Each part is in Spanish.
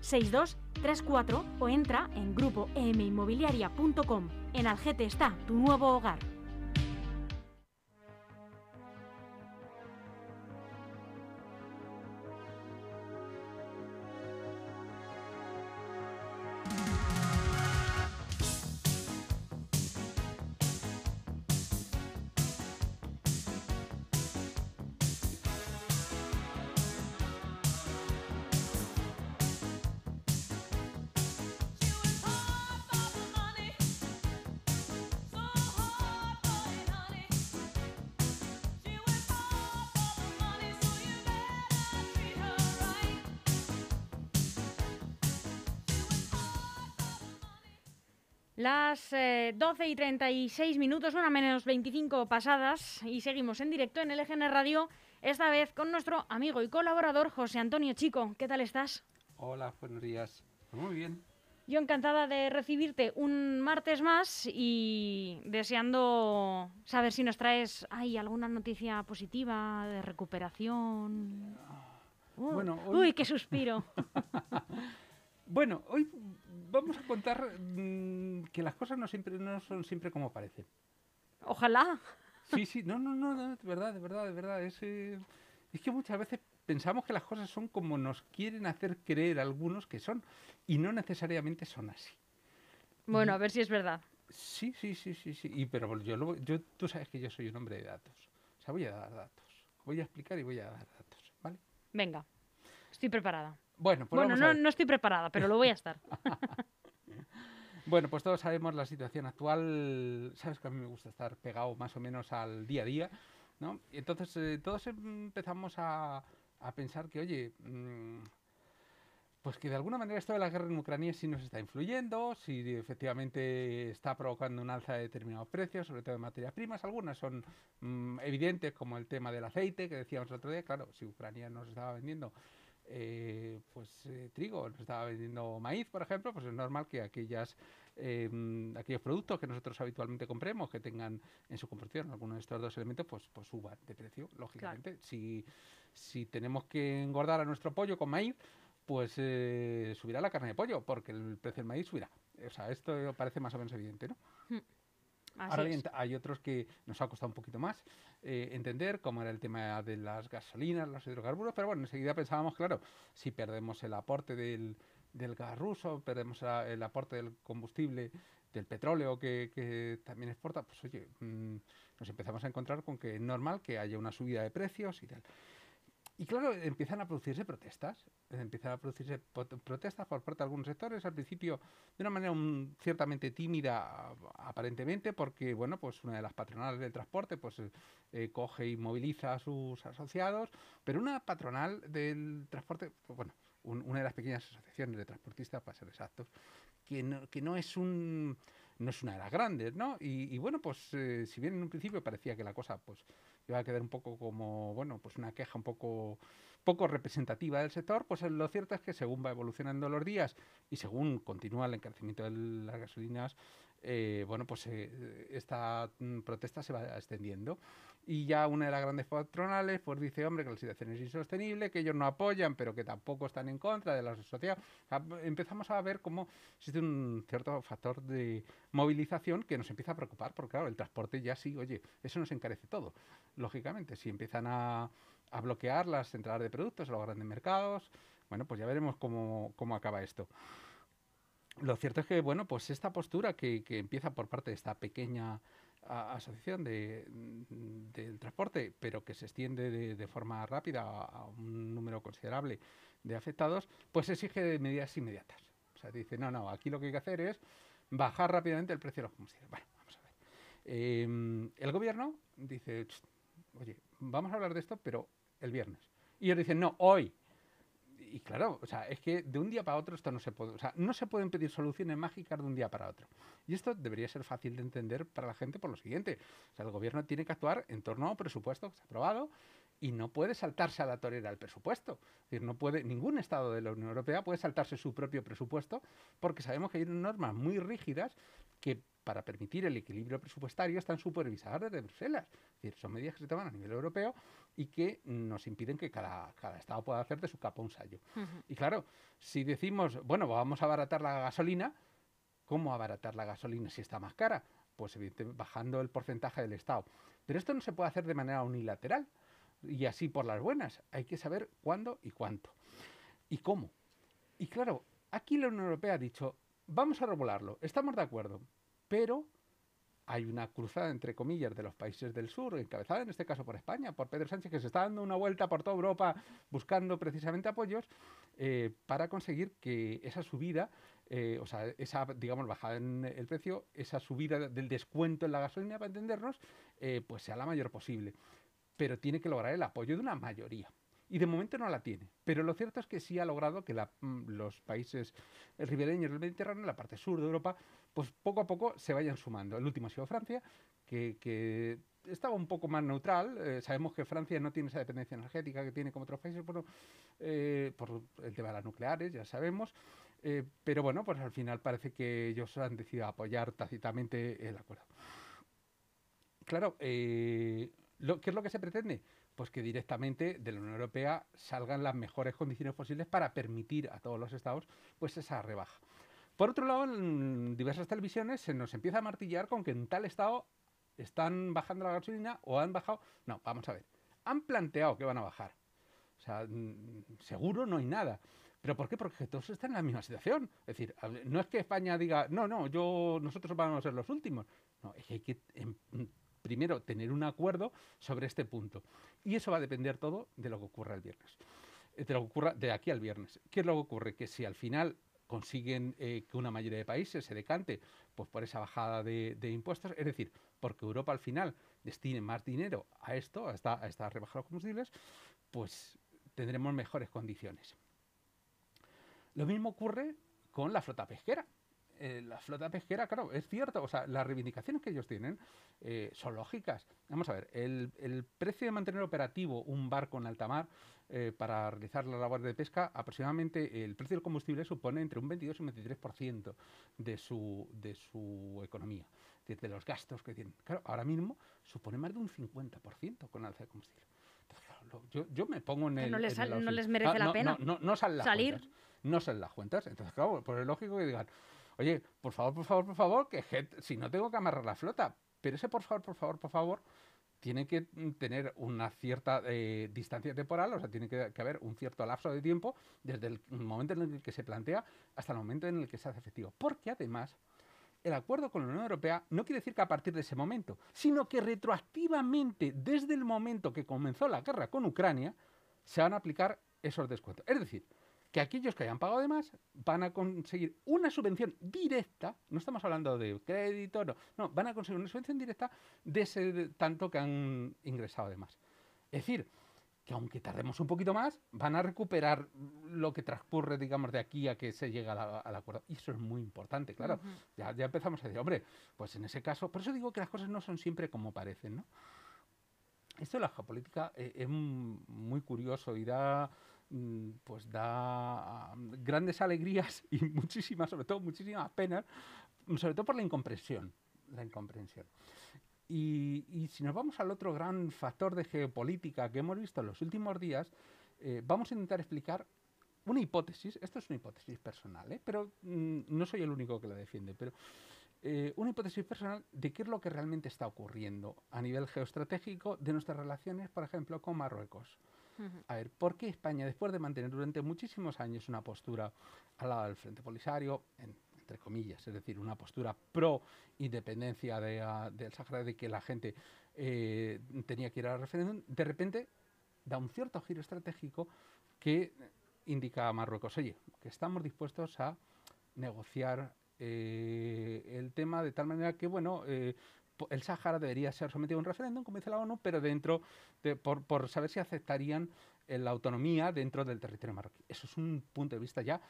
6234 o entra en grupoeminmobiliaria.com. En Algete está tu nuevo hogar. Las eh, 12 y 36 minutos, una menos 25 pasadas, y seguimos en directo en LGN Radio, esta vez con nuestro amigo y colaborador José Antonio Chico. ¿Qué tal estás? Hola, buenos días. Pues muy bien. Yo encantada de recibirte un martes más y deseando saber si nos traes ay, alguna noticia positiva de recuperación. Uh, Bueno, hoy- Uy, qué suspiro. Bueno, hoy vamos a contar mm, que las cosas no siempre no son siempre como parecen. Ojalá. Sí, sí, no, no, no, de verdad, de verdad, de verdad. Es, eh, es que muchas veces pensamos que las cosas son como nos quieren hacer creer algunos que son y no necesariamente son así. Bueno, a ver si es verdad. Sí, sí, sí, sí, sí. Y pero yo, lo- yo, tú sabes que yo soy un hombre de datos. O sea, voy a dar datos. Voy a explicar y voy a dar datos, ¿vale? Venga, estoy preparada. Bueno, pues bueno, vamos a no, ver. no estoy preparada, pero lo voy a estar. Bueno, pues todos sabemos la situación actual. Sabes que a mí me gusta estar pegado más o menos al día a día, ¿no? Y entonces eh, todos empezamos a, a pensar que, oye, mm, pues que de alguna manera esto de la guerra en Ucrania sí nos está influyendo, si efectivamente está provocando un alza de determinados precios, sobre todo de materias primas. Algunas son mm, evidentes, como el tema del aceite, que decíamos el otro día. Claro, si Ucrania nos estaba vendiendo eh, pues eh, trigo, nos estaba vendiendo maíz, por ejemplo, pues es normal que aquellas, eh, aquellos productos que nosotros habitualmente compremos, que tengan en su composición alguno de estos dos elementos, pues, pues suban de precio, lógicamente. Si, si tenemos que engordar a nuestro pollo con maíz, pues eh, subirá la carne de pollo, porque el precio del maíz subirá. O sea, esto parece más o menos evidente, ¿no? Así Ahora bien, hay otros que nos ha costado un poquito más eh, entender, como era el tema de las gasolinas, los hidrocarburos, pero bueno, enseguida pensábamos, claro, si perdemos el aporte del, del gas ruso, perdemos el aporte del combustible, del petróleo que, que también exporta, pues oye, mm, nos empezamos a encontrar con que es normal que haya una subida de precios y tal. Y claro, empiezan a producirse protestas, empiezan a producirse protestas por parte de algunos sectores, al principio de una manera ciertamente tímida aparentemente, porque bueno, pues una de las patronales del transporte pues eh, eh, coge y moviliza a sus asociados, pero una patronal del transporte, pues, bueno, un- una de las pequeñas asociaciones de transportistas, para ser exactos, que no, que no es un no es una de las grandes, ¿no? Y, bueno, pues eh, si bien en un principio parecía que la cosa pues iba a quedar un poco como, bueno, pues una queja un poco poco representativa del sector, pues lo cierto es que según va evolucionando los días y según continúa el encarecimiento de las gasolinas, eh, bueno, pues eh, esta mm, protesta se va extendiendo. Y ya una de las grandes patronales pues dice, hombre, que la situación es insostenible, que ellos no apoyan, pero que tampoco están en contra de la sociedad. Empezamos a ver cómo existe un cierto factor de movilización que nos empieza a preocupar, porque claro, el transporte ya sí, oye, eso nos encarece todo. Lógicamente, si empiezan a, a bloquear las entradas de productos a los grandes mercados, bueno, pues ya veremos cómo, cómo acaba esto. Lo cierto es que, bueno, pues esta postura que, que empieza por parte de esta pequeña a- asociación de, del transporte, pero que se extiende de, forma rápida a, un número considerable de afectados, pues exige medidas inmediatas. O sea, dice, no, no, aquí lo que hay que hacer es bajar rápidamente el precio de los combustibles. Bueno, vamos a ver. Eh, el gobierno dice, "Ch, oye, vamos a hablar de esto, pero el viernes. Y ellos dicen, no, hoy. Y claro, o sea, es que de un día para otro esto no se puede, o sea, no se pueden pedir soluciones mágicas de un día para otro. Y esto debería ser fácil de entender para la gente por lo siguiente. O sea, el gobierno tiene que actuar en torno a un presupuesto que se ha aprobado y no puede saltarse a la torera el presupuesto. Es decir, no puede, ningún Estado de la Unión Europea puede saltarse su propio presupuesto porque sabemos que hay normas muy rígidas que para permitir el equilibrio presupuestario están supervisadas desde Bruselas. Es decir, son medidas que se toman a nivel europeo y que nos impiden que cada, Estado pueda hacer de su capa un sallo. Y claro, si decimos, bueno, vamos a abaratar la gasolina, ¿cómo abaratar la gasolina si está más cara? Pues evidentemente bajando el porcentaje del Estado. Pero esto no se puede hacer de manera unilateral y así por las buenas. Hay que saber cuándo y cuánto. Y cómo. Y claro, aquí la Unión Europea ha dicho, vamos a regularlo, estamos de acuerdo, pero hay una cruzada, entre comillas, de los países del sur, encabezada en este caso por España, por Pedro Sánchez, que se está dando una vuelta por toda Europa buscando precisamente apoyos eh, para conseguir que esa subida, eh, o sea, esa, digamos, bajada en el precio, esa subida del descuento en la gasolina, para entendernos, eh, pues sea la mayor posible. Pero tiene que lograr el apoyo de una mayoría y de momento no la tiene. Pero lo cierto es que sí ha logrado que mm, los países ribereños del Mediterráneo, la parte sur de Europa, pues poco a poco se vayan sumando. El último ha sido Francia, que, estaba un poco más neutral. Eh, sabemos que Francia no tiene esa dependencia energética que tiene como otros países eh, por el tema de las nucleares, ya sabemos. Eh, pero bueno, pues al final parece que ellos han decidido apoyar tácitamente el acuerdo. Claro, ¿qué es lo que se pretende? Pues que directamente de la Unión Europea salgan las mejores condiciones posibles para permitir a todos los estados pues esa rebaja. Por otro lado, en diversas televisiones se nos empieza a martillar con que en tal estado están bajando la gasolina o han bajado. No, vamos a ver. Han planteado que van a bajar. O sea, mm, seguro no hay nada. ¿Pero por qué? Porque todos están en la misma situación. Es decir, no es que España diga, no, no, yo, nosotros vamos a ser los últimos. No, es que hay que em, primero tener un acuerdo sobre este punto. Y eso va a depender todo de lo que ocurra el viernes. Eh, de lo que ocurra de aquí al viernes. ¿Qué es lo que ocurre? Que si al final consiguen eh, que una mayoría de países se decante pues por esa bajada de, impuestos, es decir, porque Europa al final destine más dinero a esto, a esta, a esta rebaja de los combustibles, pues tendremos mejores condiciones. Lo mismo ocurre con la flota pesquera. Eh, la flota pesquera, claro, es cierto, o sea, las reivindicaciones que ellos tienen eh, son lógicas. Vamos a ver, el, precio de mantener operativo un barco en alta mar eh, para realizar la labor de pesca, aproximadamente el precio del combustible supone entre un 22 y un 23% de su, de su economía, de, los gastos que tienen. Claro, ahora mismo supone más de un 50% con alza de combustible. yo, yo, me pongo en el. No les, no les merece ah, la pena. No, no, salen las salir. Cuentas. No salen las cuentas. Entonces, claro, pues es lógico que digan, Oye, por favor, por favor, por favor, que si no tengo que amarrar la flota, pero ese por favor, por favor, por favor, tiene que tener una cierta eh, distancia temporal, o sea, tiene que, haber un cierto lapso de tiempo desde el momento en el que se plantea hasta el momento en el que se hace efectivo. Porque además, el acuerdo con la Unión Europea no quiere decir que a partir de ese momento, sino que retroactivamente, desde el momento que comenzó la guerra con Ucrania, se van a aplicar esos descuentos. Es decir, que aquellos que hayan pagado de más van a conseguir una subvención directa, no estamos hablando de crédito, no, no, van a conseguir una subvención directa de ese tanto que han ingresado de más. Es decir, que aunque tardemos un poquito más, van a recuperar lo que transcurre, digamos, de aquí a que se llegue al acuerdo. Y eso es muy importante, claro. ya, ya empezamos a decir, hombre, pues en ese caso, por eso digo que las cosas no son siempre como parecen, ¿no? Esto de la geopolítica eh, es muy curioso y da pues da grandes alegrías y muchísimas, sobre todo muchísimas penas, sobre todo por la incomprensión. La incomprensión. Y, si nos vamos al otro gran factor de geopolítica que hemos visto en los últimos días, eh, vamos a intentar explicar una hipótesis, esto es una hipótesis personal, ¿eh? pero mm, no soy el único que la defiende, pero eh, una hipótesis personal de qué es lo que realmente está ocurriendo a nivel geoestratégico de nuestras relaciones, por ejemplo, con Marruecos. A ver, ¿por qué España, después de mantener durante muchísimos años una postura al lado del Frente Polisario, entre comillas, es decir, una postura pro independencia de, uh, del Sahara, de que la gente eh, tenía que ir al referéndum, de repente da un cierto giro estratégico que indica a Marruecos, oye, que estamos dispuestos a negociar eh, el tema de tal manera que, bueno, eh, el Sáhara debería ser sometido a un referéndum, como dice la ONU, pero dentro, de, por, saber si aceptarían la autonomía dentro del territorio marroquí. Eso es un punto de vista ya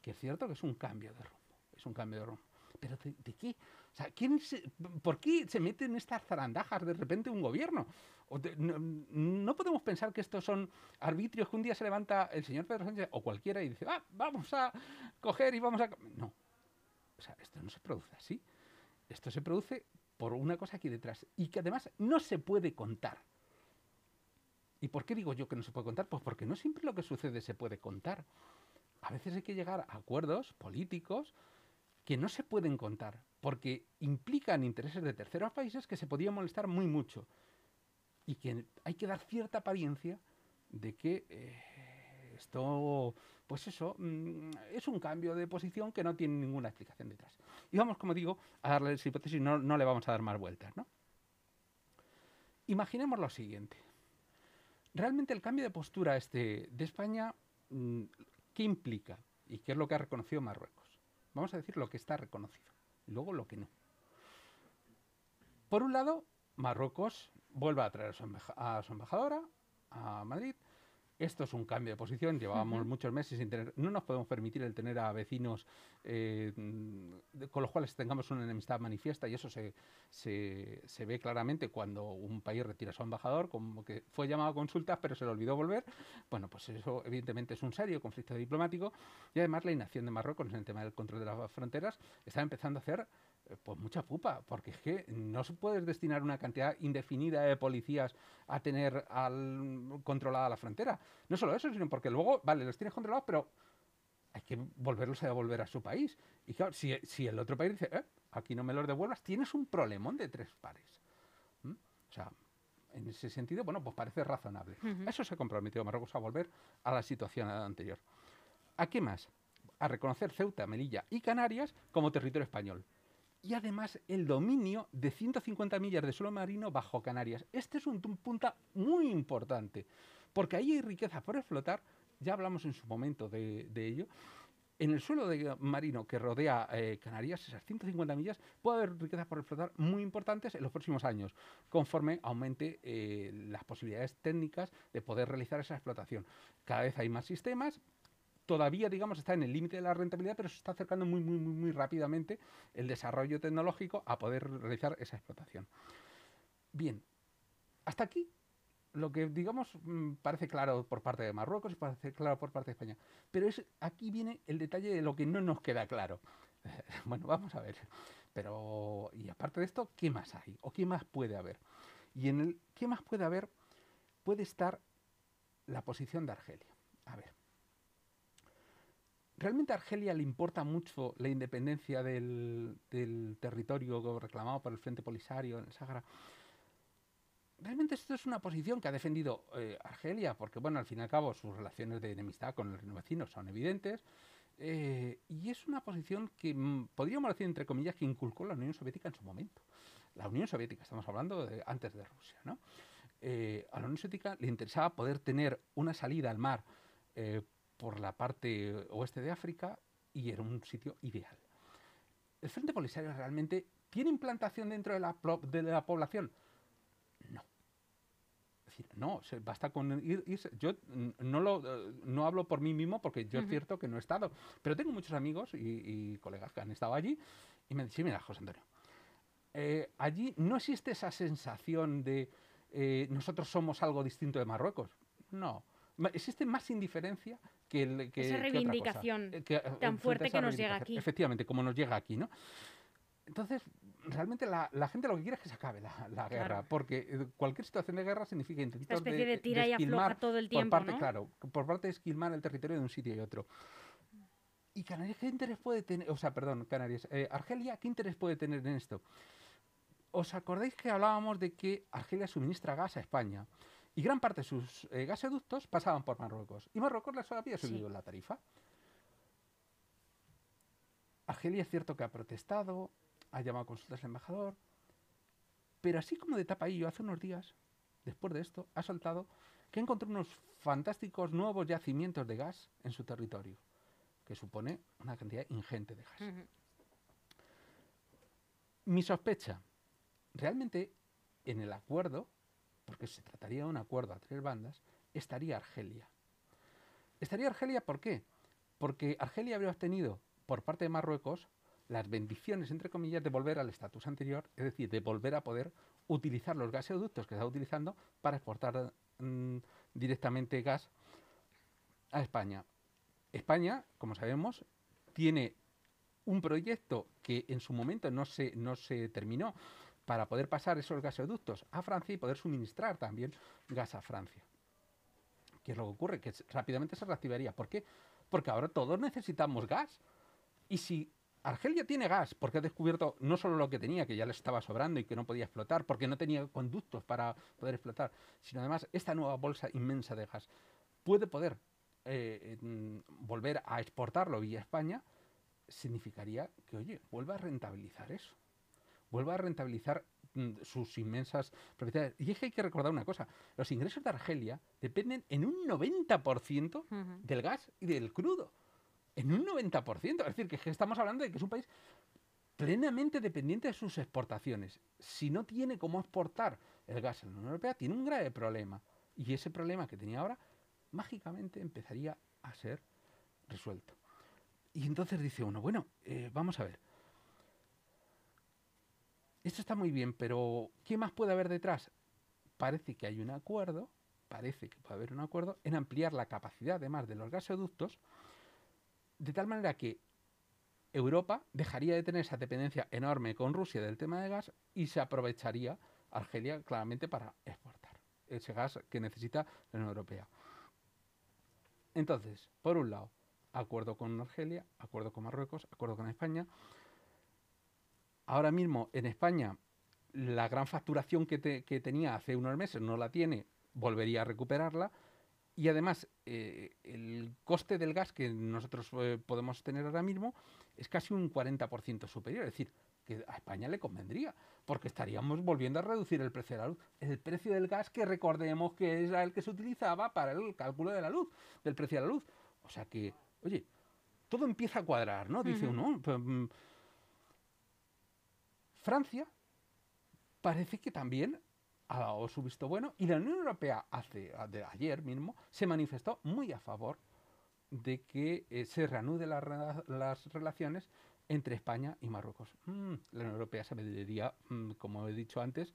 que es cierto que es un cambio de rumbo. Es un cambio de rumbo. ¿Pero de, qué? O sea, ¿quién ¿por qué se mete en estas zarandajas de repente un gobierno? no, podemos pensar que estos son arbitrios que un día se levanta el señor Pedro Sánchez o cualquiera y dice, ah, vamos a coger y vamos a... No. O sea, esto no se produce así. Esto se produce por una cosa aquí detrás y que además no se puede contar. ¿Y por qué digo yo que no se puede contar? Pues porque no siempre lo que sucede se puede contar. A veces hay que llegar a acuerdos políticos que no se pueden contar, porque implican intereses de terceros países que se podían molestar muy mucho y que hay que dar cierta apariencia de que eh, esto, pues eso, mm, es un cambio de posición que no tiene ninguna explicación detrás. Y vamos, como digo, a darle esa hipótesis, no, no le vamos a dar más vueltas, ¿no? Imaginemos lo siguiente. Realmente el cambio de postura este de España, mm, ¿qué implica? ¿Y qué es lo que ha reconocido Marruecos? Vamos a decir lo que está reconocido, y luego lo que no. Por un lado, Marruecos vuelve a traer a su embajadora a Madrid esto es un cambio de posición. Llevábamos muchos meses sin tener. No nos podemos permitir el tener a vecinos eh, con los cuales tengamos una enemistad manifiesta y eso se, se, ve claramente cuando un país retira a su embajador, como que fue llamado a consultas pero se le olvidó volver. Bueno, pues eso evidentemente es un serio conflicto diplomático y además la inacción de Marruecos en el tema del control de las fronteras está empezando a hacer pues mucha pupa, porque es que no se puede destinar una cantidad indefinida de policías a tener al, controlada la frontera. No solo eso, sino porque luego, vale, los tienes controlados, pero hay que volverlos a devolver a su país. Y claro, si, si el otro país dice, eh, aquí no me los devuelvas, tienes un problemón de tres pares. ¿Mm? O sea, en ese sentido, bueno, pues parece razonable. Eso se ha comprometido Marruecos a volver a la situación anterior. ¿A qué más? A reconocer Ceuta, Melilla y Canarias como territorio español y además el dominio de 150 millas de suelo marino bajo Canarias. Este es un, punto muy importante, porque ahí hay riqueza por explotar, ya hablamos en su momento de, ello. En el suelo marino que rodea eh, Canarias, esas 150 millas, puede haber riquezas por explotar muy importantes en los próximos años, conforme aumente eh, las posibilidades técnicas de poder realizar esa explotación. Cada vez hay más sistemas, todavía, digamos, está en el límite de la rentabilidad, pero se está acercando muy, muy, muy, muy rápidamente el desarrollo tecnológico a poder realizar esa explotación. Bien, hasta aquí lo que, digamos, mm, parece claro por parte de Marruecos y parece claro por parte de España. Pero es, aquí viene el detalle de lo que no nos queda claro. bueno, vamos a ver. Pero, y aparte de esto, ¿qué más hay? ¿O qué más puede haber? Y en el ¿qué más puede haber? Puede estar la posición de Argelia. A ver. ¿Realmente a Argelia le importa mucho la independencia del, territorio reclamado por el Frente Polisario en el Sáhara? Realmente esto es una posición que ha defendido eh, Argelia, porque bueno, al fin y al cabo sus relaciones de enemistad con el vecino son evidentes, eh, y es una posición que mm, podríamos decir, entre comillas, que inculcó la Unión Soviética en su momento. La Unión Soviética, estamos hablando antes de Rusia, ¿no? Eh, a la Unión Soviética le interesaba poder tener una salida al mar por la parte oeste de África y era un sitio ideal. ¿El Frente Polisario realmente tiene implantación dentro de la, de la población? No. Es decir, no, basta con irse. Yo no, lo, no hablo por mí mismo porque yo es cierto que no he estado, pero tengo muchos amigos y, colegas que han estado allí y me dicen, mira, José Antonio, eh, allí no existe esa sensación de eh, nosotros somos algo distinto de Marruecos. No existe más indiferencia que, que esa reivindicación eh, eh, tan fuerte que nos llega aquí. Efectivamente, como nos llega aquí, ¿no? Entonces, realmente la, gente lo que quiere es que se acabe la, guerra, porque eh, cualquier situación de guerra significa intentar Esta especie de, tira y afloja todo el tiempo, por parte, claro, por parte de esquilmar el territorio de un sitio y otro. ¿Y Canarias qué interés puede tener? O sea, perdón, Canarias. Argelia, ¿qué interés puede tener en esto? ¿Os acordáis que hablábamos de que Argelia suministra gas a España? Y gran parte de sus eh, gasoductos pasaban por Marruecos. Y Marruecos les había subido la tarifa. Argelia es cierto que ha protestado, ha llamado a consultas al embajador, pero así como de tapadillo hace unos días, después de esto, ha soltado que encontró unos fantásticos nuevos yacimientos de gas en su territorio, que supone una cantidad ingente de gas. Mi sospecha, realmente en el acuerdo porque se trataría de un acuerdo a tres bandas, estaría Argelia. Estaría Argelia, ¿por qué? Porque Argelia habría obtenido por parte de Marruecos las bendiciones, entre comillas, de volver al estatus anterior, es decir, de volver a poder utilizar los gasoductos que está utilizando para exportar mm, directamente gas a España. España, como sabemos, tiene un proyecto que en su momento no se, no se terminó para poder pasar esos gasoductos a Francia y poder suministrar también gas a Francia. ¿Qué es lo que ocurre? Que rápidamente se reactivaría. ¿Por qué? Porque ahora todos necesitamos gas. Y si Argelia tiene gas, porque ha descubierto no solo lo que tenía, que ya le estaba sobrando y que no podía explotar, porque no tenía conductos para poder explotar, sino además esta nueva bolsa inmensa de gas puede poder eh, volver a exportarlo vía España, significaría que, oye, vuelva a rentabilizar eso. Vuelva a rentabilizar mm, sus inmensas propiedades. Y es que hay que recordar una cosa, los ingresos de Argelia dependen en un 90% del gas y del crudo en un 90%. Es decir, que estamos hablando de que es un país plenamente dependiente de sus exportaciones. Si no tiene cómo exportar el gas en la Unión Europea, tiene un grave problema. Y ese problema que tenía ahora, mágicamente empezaría a ser resuelto. Y entonces dice uno, bueno, eh, vamos a ver. Esto está muy bien, pero ¿qué más puede haber detrás? Parece que hay un acuerdo, parece que puede haber un acuerdo en ampliar la capacidad, además de los gasoductos, de tal manera que Europa dejaría de tener esa dependencia enorme con Rusia del tema de gas y se aprovecharía Argelia claramente para exportar ese gas que necesita la Unión Europea. Entonces, por un lado, acuerdo con Argelia, acuerdo con Marruecos, acuerdo con España. Ahora mismo en España la gran facturación que, tenía hace unos meses no la tiene, volvería a recuperarla y además, eh, el coste del gas que nosotros eh, podemos tener ahora mismo es casi un 40% superior. Es decir, que a España le convendría, porque estaríamos volviendo a reducir el precio de la luz. El precio del gas que recordemos que era el que se utilizaba para el cálculo de la luz, del precio de la luz. O sea que, oye, todo empieza a cuadrar, ¿no? Dice uno. Pues, mm, Francia parece que también ha dado su visto bueno y la Unión Europea hace de ayer mismo se manifestó muy a favor de que eh, se reanude las relaciones entre España y Marruecos. Mm, la Unión Europea se vería, mm, como he dicho antes,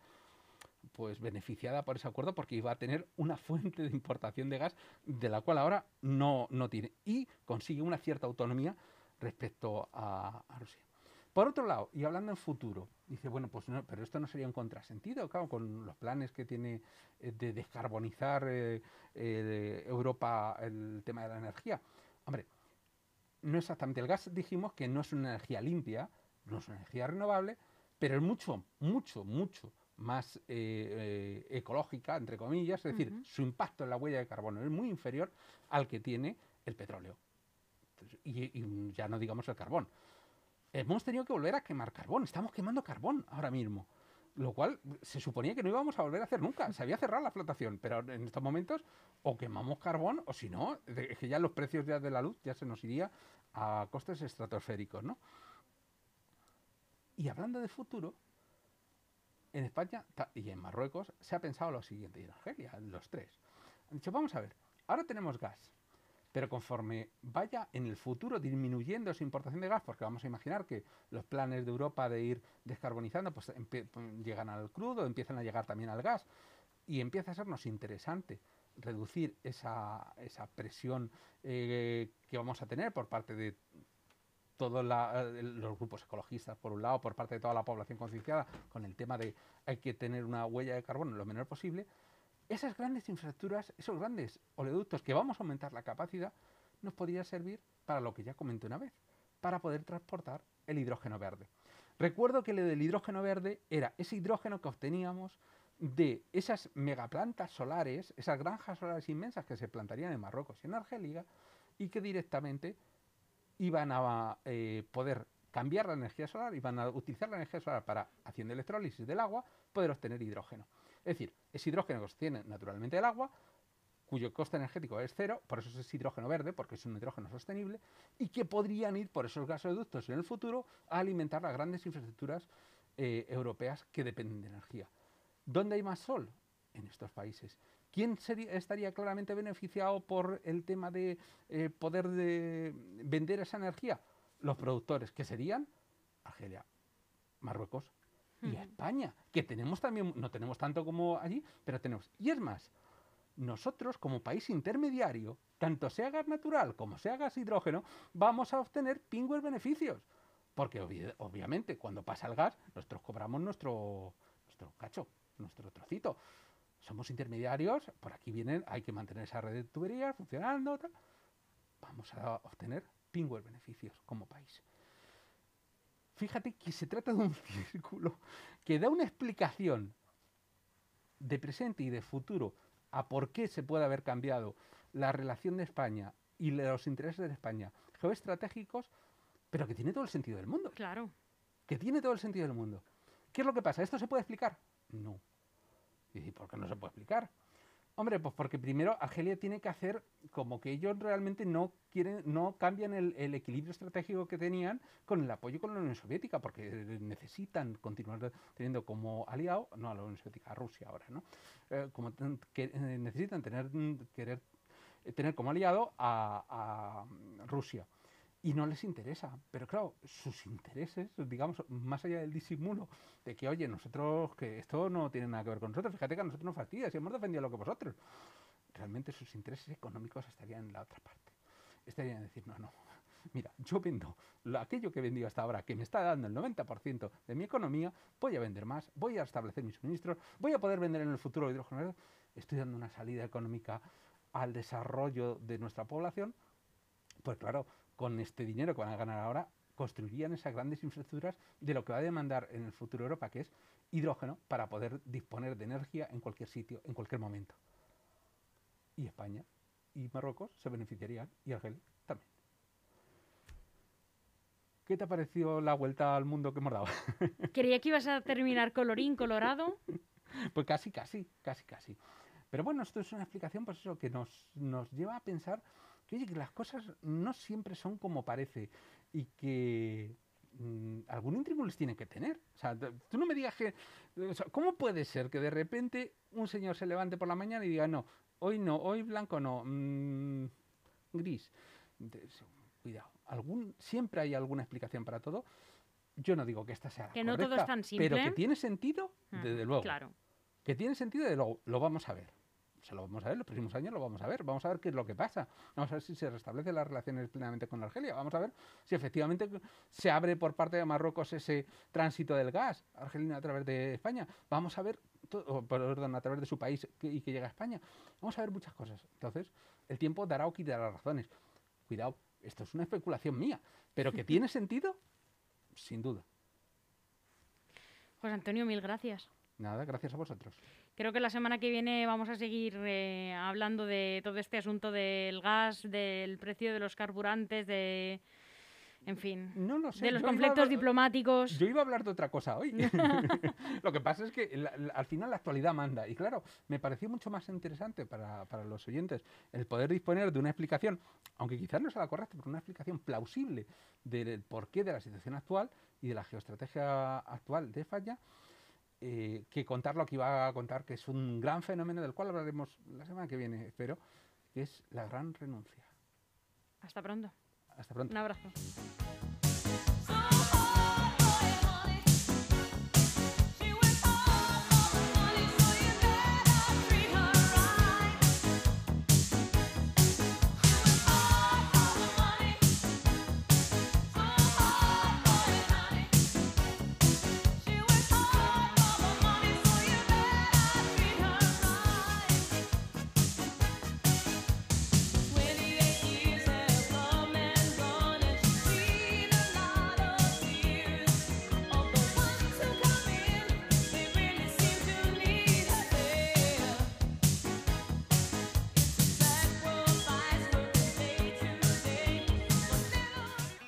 pues beneficiada por ese acuerdo porque iba a tener una fuente de importación de gas de la cual ahora no, no tiene y consigue una cierta autonomía respecto a Rusia. Por otro lado, y hablando en futuro, dice, bueno, pues no, pero esto no sería un contrasentido, claro, con los planes que tiene eh, de descarbonizar eh, eh, Europa el tema de la energía. Hombre, no exactamente. El gas dijimos que no es una energía limpia, no es una energía renovable, pero es mucho, mucho, mucho más ecológica, entre comillas, es decir, su impacto en la huella de carbono es muy inferior al que tiene el petróleo. y ya no digamos el carbón hemos tenido que volver a quemar carbón. Estamos quemando carbón ahora mismo. Lo cual se suponía que no íbamos a volver a hacer nunca. Se había cerrado la flotación, pero en estos momentos o quemamos carbón o si no, es que ya los precios de la luz ya se nos iría a costes estratosféricos, ¿no? Y hablando de futuro, en España y en Marruecos se ha pensado lo siguiente, y en Argelia, los tres. Han dicho, vamos a ver, ahora tenemos gas, pero conforme vaya en el futuro disminuyendo esa importación de gas, porque vamos a imaginar que los planes de Europa de ir descarbonizando, pues llegan al crudo, empiezan a llegar también al gas, y empieza a sernos interesante reducir esa, presión eh, que vamos a tener por parte de todos los grupos ecologistas, por un lado, por parte de toda la población concienciada, con el tema de hay que tener una huella de carbono lo menor posible, esas grandes infraestructuras, esos grandes oleoductos que vamos a aumentar la capacidad, nos podría servir para lo que ya comenté una vez, para poder transportar el hidrógeno verde. Recuerdo que lo del hidrógeno verde era ese hidrógeno que obteníamos de esas megaplantas solares, esas granjas solares inmensas que se plantarían en Marruecos y en Argelia y que directamente iban a eh, poder cambiar la energía solar, iban a utilizar la energía solar para, haciendo electrólisis del agua, poder obtener hidrógeno. Es decir, es hidrógeno que obtiene naturalmente el agua, cuyo coste energético es cero, por eso es hidrógeno verde, porque es un hidrógeno sostenible, y que podrían ir por esos gasoductos en el futuro a alimentar las grandes infraestructuras eh, europeas que dependen de energía. ¿Dónde hay más sol? En estos países. ¿Quién estaría claramente beneficiado por el tema de eh, poder de vender esa energía? Los productores, que serían Argelia, Marruecos y España, que tenemos también, no tenemos tanto como allí, pero tenemos. Y es más, nosotros como país intermediario, tanto sea gas natural como sea gas hidrógeno, vamos a obtener pingües beneficios. Porque obviamente cuando pasa el gas, nosotros cobramos nuestro, nuestro cacho, nuestro trocito somos intermediarios, por aquí vienen, hay que mantener esa red de tuberías funcionando, vamos a obtener pingües beneficios como país. Fíjate que se trata de un círculo que da una explicación de presente y de futuro a por qué se puede haber cambiado la relación de España y los intereses de España geoestratégicos, pero que tiene todo el sentido del mundo. Claro. Que tiene todo el sentido del mundo. ¿Qué es lo que pasa? ¿Esto se puede explicar? No. ¿Y por qué no se puede explicar? Hombre, pues porque primero Argelia tiene que hacer como que ellos realmente no quieren, no cambian el, equilibrio estratégico que tenían con el apoyo con la Unión Soviética, porque necesitan continuar teniendo como aliado, no a la Unión Soviética, a Rusia ahora, ¿no? Eh, como que eh, necesitan tener, querer tener como aliado a Rusia y no les interesa. Pero claro, sus intereses, digamos, más allá del disimulo de que, oye, nosotros, que esto no tiene nada que ver con nosotros, fíjate que a nosotros nos fastidia, si hemos defendido lo que vosotros. Realmente sus intereses económicos estarían en la otra parte. Estarían en decir, no, no, mira, yo vendo lo, aquello que he vendido hasta ahora, que me está dando el 90% de mi economía, voy a vender más, voy a establecer mis suministros, voy a poder vender en el futuro hidrógeno, estoy dando una salida económica al desarrollo de nuestra población, pues claro, con este dinero que van a ganar ahora, construirían esas grandes infraestructuras de lo que va a demandar en el futuro Europa, que es hidrógeno, para poder disponer de energía en cualquier sitio, en cualquier momento. Y España y Marruecos se beneficiarían, y Argelia también. ¿Qué te ha parecido la vuelta al mundo que hemos dado? Creía que ibas a terminar colorín colorado. Pues casi, casi, casi, casi. Pero bueno, esto es una explicación, pues eso, que nos, nos lleva a pensar que, que las cosas no siempre son como parece y que mm, algún intrigo les tiene que tener. O sea, tú no me digas que... ¿Cómo puede ser que de repente un señor se levante por la mañana y diga, no, hoy no, hoy blanco no, mm, gris? cuidado, algún, siempre hay alguna explicación para todo. Yo no digo que esta sea que no todo es tan simple. pero que tiene sentido, ah, desde luego. Claro. Que tiene sentido, desde luego, lo vamos a ver se lo vamos a ver, los próximos años lo vamos a ver, vamos a ver qué es lo que pasa, vamos a ver si se restablecen las relaciones plenamente con Argelia, vamos a ver si efectivamente se abre por parte de Marruecos ese tránsito del gas argelino a través de España, vamos a ver, perdón, a través de su país y que llega a España, vamos a ver muchas cosas. Entonces, el tiempo dará o quitará razones. Cuidado, esto es una especulación mía, pero que tiene sentido, sin duda. Pues Antonio, mil gracias. Nada, gracias a vosotros. Creo que la semana que viene vamos a seguir eh, hablando de todo este asunto del gas, del precio de los carburantes, de... En fin, no lo sé. de los conflictos diplomáticos. Yo iba a hablar de otra cosa hoy. lo que pasa es que al final la actualidad manda. Y claro, me pareció mucho más interesante para, para, los oyentes el poder disponer de una explicación, aunque quizás no sea la correcta, pero una explicación plausible del porqué de la situación actual y de la geoestrategia actual de Falla eh, que contar lo que iba a contar, que es un gran fenómeno del cual hablaremos la semana que viene, espero, que es la gran renuncia. Hasta pronto. Hasta pronto. Un abrazo.